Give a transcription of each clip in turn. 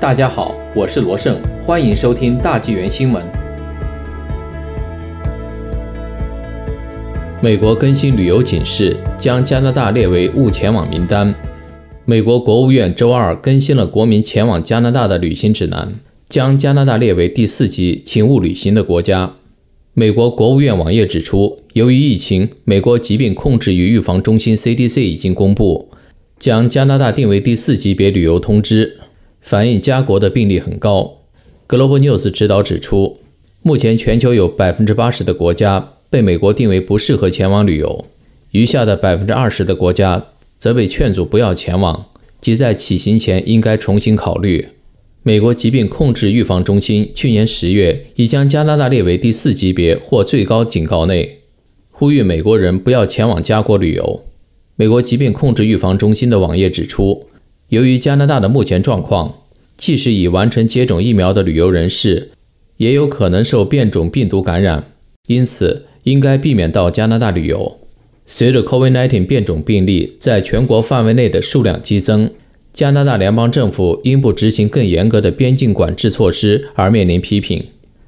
大家好，我是罗胜，欢迎收听大纪元新闻。美国更新旅游警示，将加拿大列为勿前往名单。美国国务院周二更新了国民前往加拿大的旅行指南，将加拿大列为第四级请勿旅行的国家。美国国务院网页指出，由于疫情，美国疾病控制与预防中心 （CDC） 已经公布，将加拿大定为第四级别旅游通知。反映加国的病例很高。Global News 指导指出，目前全球有百分之八十的国家被美国定为不适合前往旅游，余下的百分之二十的国家则被劝阻不要前往，即在起行前应该重新考虑。美国疾病控制预防中心去年十月已将加拿大列为第四级别或最高警告内，呼吁美国人不要前往加国旅游。美国疾病控制预防中心的网页指出。由于加拿大的目前状况，即使已完成接种疫苗的旅游人士，也有可能受变种病毒感染，因此应该避免到加拿大旅游。随着 COVID-19 变种病例在全国范围内的数量激增，加拿大联邦政府因不执行更严格的边境管制措施而面临批评。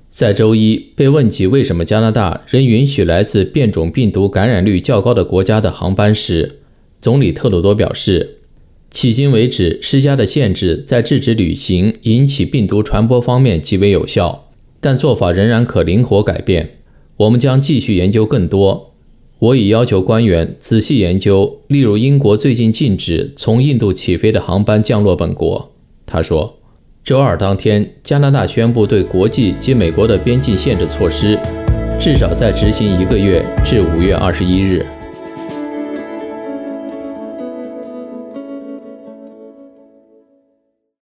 在周一被问及为什么加拿大仍允许来自变种病毒感染率较高的国家的航班时，总理特鲁多表示。迄今为止，施加的限制在制止旅行引起病毒传播方面极为有效，但做法仍然可灵活改变。我们将继续研究更多。我已要求官员仔细研究，例如英国最近禁止从印度起飞的航班降落本国。他说，周二当天，加拿大宣布对国际及美国的边境限制措施，至少在执行一个月，至五月二十一日。